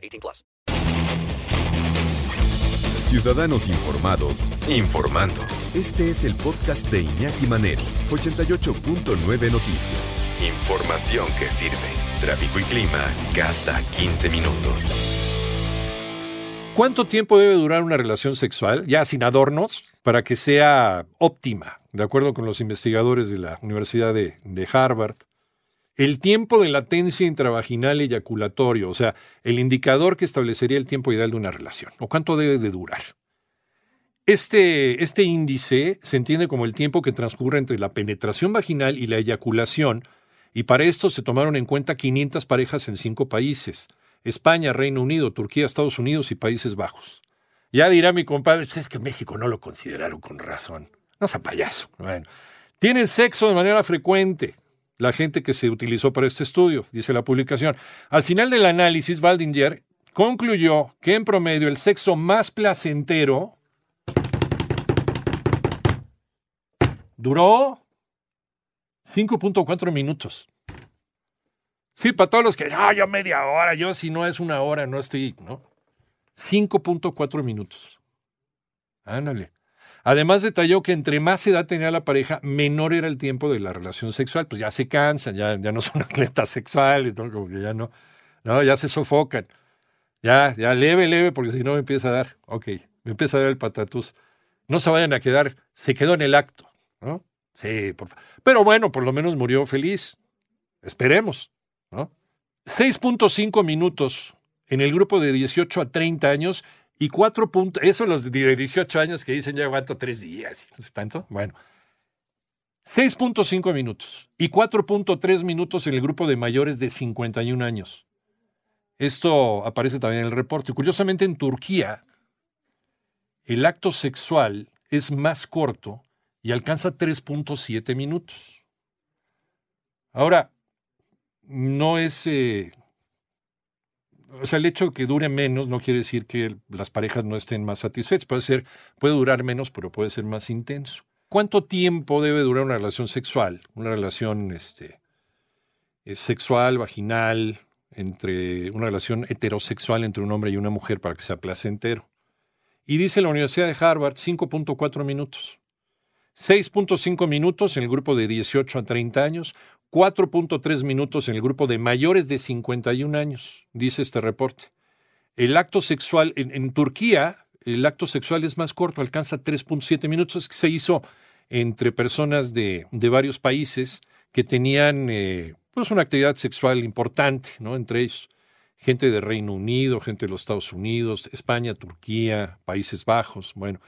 18 plus. Ciudadanos informados, informando. Este es el podcast de Iñaki Manero, 88.9 Noticias. Información que sirve. Tráfico y clima cada 15 minutos. ¿Cuánto tiempo debe durar una relación sexual, ya sin adornos, para que sea óptima? De acuerdo con los investigadores de la Universidad de, de Harvard, el tiempo de latencia intravaginal eyaculatorio, o sea, el indicador que establecería el tiempo ideal de una relación, o cuánto debe de durar. Este, este índice se entiende como el tiempo que transcurre entre la penetración vaginal y la eyaculación, y para esto se tomaron en cuenta 500 parejas en cinco países. España, Reino Unido, Turquía, Estados Unidos y Países Bajos. Ya dirá mi compadre, pues es que México no lo consideraron con razón. No sea payaso. Bueno, tienen sexo de manera frecuente la gente que se utilizó para este estudio, dice la publicación. Al final del análisis, Baldinger concluyó que en promedio el sexo más placentero duró 5.4 minutos. Sí, para todos los que, no, yo media hora, yo si no es una hora, no estoy, ¿no? 5.4 minutos. Ándale. Además detalló que entre más edad tenía la pareja, menor era el tiempo de la relación sexual. Pues ya se cansan, ya, ya no son atletas sexuales, ¿no? como que ya no, no, ya se sofocan. Ya, ya leve, leve, porque si no me empieza a dar, ok, me empieza a dar el patatús. No se vayan a quedar, se quedó en el acto, ¿no? Sí, por, pero bueno, por lo menos murió feliz. Esperemos. 6.5 minutos en el grupo de 18 a 30 años y 4 puntos, eso los de 18 años que dicen ya aguanto tres días, no sé tanto, bueno. 6.5 minutos y 4.3 minutos en el grupo de mayores de 51 años. Esto aparece también en el reporte. Curiosamente, en Turquía, el acto sexual es más corto y alcanza 3.7 minutos. Ahora, no es... Eh, o sea, el hecho de que dure menos no quiere decir que las parejas no estén más satisfechas. Puede ser, puede durar menos, pero puede ser más intenso. ¿Cuánto tiempo debe durar una relación sexual? Una relación este, eh, sexual, vaginal, entre una relación heterosexual entre un hombre y una mujer para que sea placentero. Y dice la Universidad de Harvard 5.4 minutos. 6.5 minutos en el grupo de 18 a 30 años, 4.3 minutos en el grupo de mayores de 51 años, dice este reporte. El acto sexual en, Turquía, el acto sexual es más corto, alcanza 3.7 minutos. Se hizo entre personas de, varios países que tenían eh, pues una actividad sexual importante, ¿no? Entre ellos gente de Reino Unido, gente de los Estados Unidos, España, Turquía, Países Bajos. Bueno,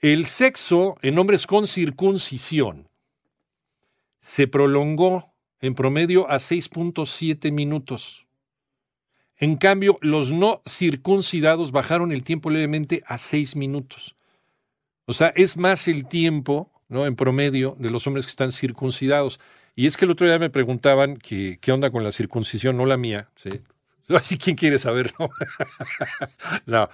el sexo en hombres con circuncisión se prolongó en promedio a 6.7 minutos. En cambio, los no circuncidados bajaron el tiempo levemente a 6 minutos. O sea, es más el tiempo, ¿no? En promedio de los hombres que están circuncidados. Y es que el otro día me preguntaban qué onda con la circuncisión, no la mía, ¿sí? Así, ¿quién quiere saberlo? no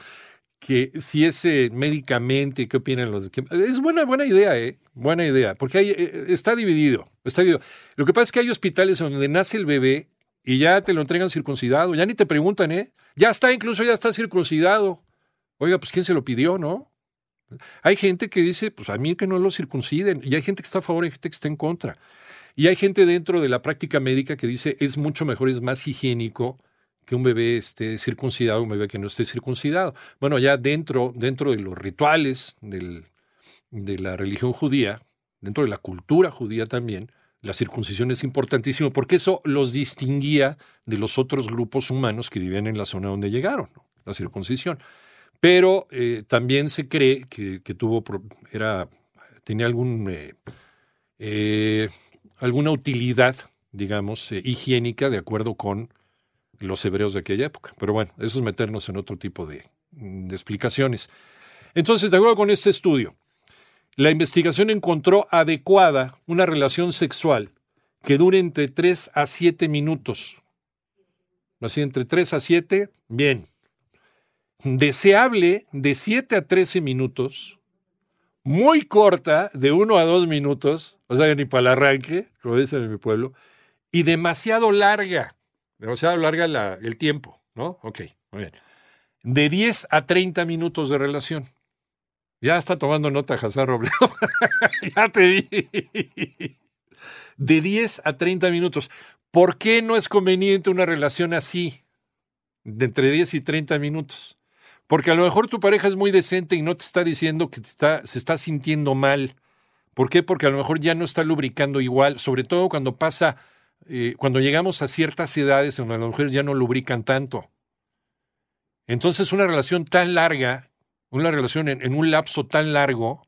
que si es médicamente, ¿qué opinan los? es buena, buena idea, ¿eh? Buena idea, porque hay, eh, está dividido, está dividido. Lo que pasa es que hay hospitales donde nace el bebé y ya te lo entregan circuncidado, ya ni te preguntan, ¿eh? Ya está, incluso ya está circuncidado. Oiga, pues ¿quién se lo pidió, no? Hay gente que dice, pues a mí que no lo circunciden, y hay gente que está a favor y gente que está en contra. Y hay gente dentro de la práctica médica que dice, es mucho mejor, es más higiénico que un bebé esté circuncidado, un bebé que no esté circuncidado. Bueno, ya dentro, dentro de los rituales del, de la religión judía, dentro de la cultura judía también, la circuncisión es importantísimo porque eso los distinguía de los otros grupos humanos que vivían en la zona donde llegaron, la circuncisión. Pero eh, también se cree que, tuvo, era, tenía algún, eh, eh, alguna utilidad, digamos, higiénica de acuerdo con los hebreos de aquella época. Pero bueno, eso es meternos en otro tipo de, de explicaciones. Entonces, de acuerdo con este estudio, la investigación encontró adecuada una relación sexual que dure entre 3 a 7 minutos. Así, entre 3 a 7, bien. Deseable de 7 a 13 minutos. Muy corta, de 1 a 2 minutos, o sea, ni para el arranque, como dicen en mi pueblo, y demasiado larga, demasiado larga la- el tiempo, ¿no? Ok, muy bien. De 10 a 30 minutos de relación. Ya está tomando nota Hazar Robledo. ya te di. De 10 a 30 minutos. ¿Por qué no es conveniente una relación así? De entre 10 y 30 minutos. Porque a lo mejor tu pareja es muy decente y no te está diciendo que está, se está sintiendo mal. ¿Por qué? Porque a lo mejor ya no está lubricando igual, sobre todo cuando pasa, eh, cuando llegamos a ciertas edades en donde las mujeres ya no lubrican tanto. Entonces, una relación tan larga, una relación en, un lapso tan largo,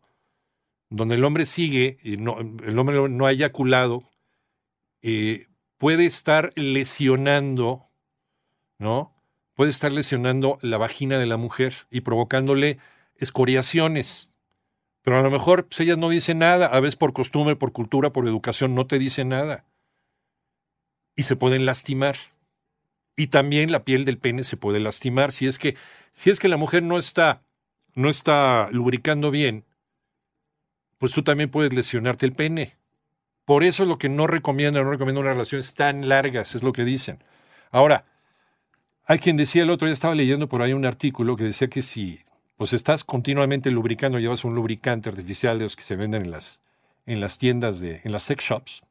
donde el hombre sigue y el hombre no ha eyaculado, eh, puede estar lesionando, ¿no? Puede estar lesionando la vagina de la mujer y provocándole escoriaciones. Pero a lo mejor pues, ellas no dicen nada, a veces por costumbre, por cultura, por educación, no te dicen nada. Y se pueden lastimar. Y también la piel del pene se puede lastimar. Si es que, si es que la mujer no está, no está lubricando bien, pues tú también puedes lesionarte el pene. Por eso es lo que no recomienda, no recomienda unas relaciones tan largas, es lo que dicen. Ahora, hay quien decía el otro día, estaba leyendo por ahí un artículo que decía que si pues estás continuamente lubricando, llevas un lubricante artificial de los que se venden en las, en las tiendas, de, en las sex shops,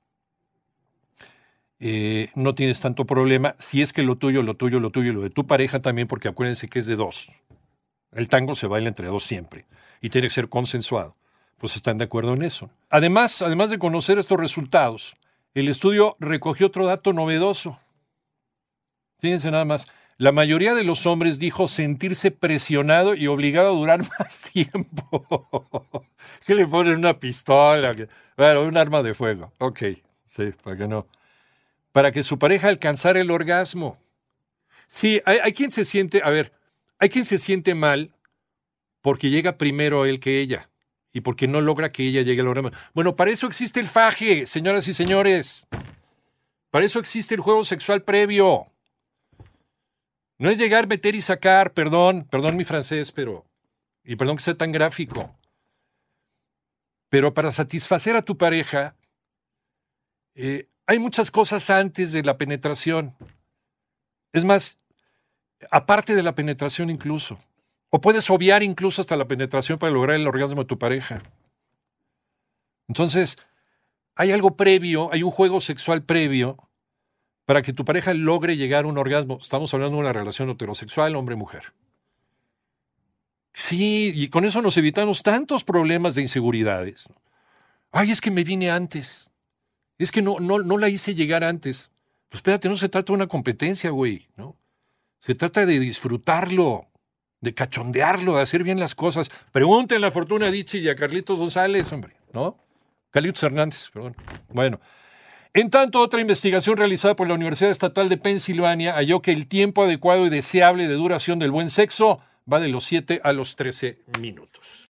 eh, no tienes tanto problema. Si es que lo tuyo, lo tuyo, lo tuyo, lo de tu pareja también, porque acuérdense que es de dos. El tango se baila entre dos siempre y tiene que ser consensuado. Pues están de acuerdo en eso. Además, además de conocer estos resultados, el estudio recogió otro dato novedoso. Fíjense nada más. La mayoría de los hombres dijo sentirse presionado y obligado a durar más tiempo. ¿Qué le ponen una pistola? Bueno, un arma de fuego. Ok, sí, para que no. Para que su pareja alcanzara el orgasmo. Sí, hay, hay quien se siente, a ver, hay quien se siente mal porque llega primero él que ella y porque no logra que ella llegue al orgasmo. Bueno, para eso existe el faje, señoras y señores. Para eso existe el juego sexual previo. No es llegar, meter y sacar, perdón, perdón mi francés, pero. Y perdón que sea tan gráfico. Pero para satisfacer a tu pareja, eh, hay muchas cosas antes de la penetración. Es más, aparte de la penetración incluso. O puedes obviar incluso hasta la penetración para lograr el orgasmo de tu pareja. Entonces, hay algo previo, hay un juego sexual previo para que tu pareja logre llegar a un orgasmo. Estamos hablando de una relación heterosexual, hombre-mujer. Sí, y con eso nos evitamos tantos problemas de inseguridades. Ay, es que me vine antes. Es que no, no, no la hice llegar antes. Pues espérate, no se trata de una competencia, güey, ¿no? Se trata de disfrutarlo, de cachondearlo, de hacer bien las cosas. Pregúntenle a Fortuna Dichi y a Carlitos González, hombre, ¿no? Carlitos Hernández, perdón. Bueno. En tanto, otra investigación realizada por la Universidad Estatal de Pensilvania halló que el tiempo adecuado y deseable de duración del buen sexo va de los 7 a los 13 minutos.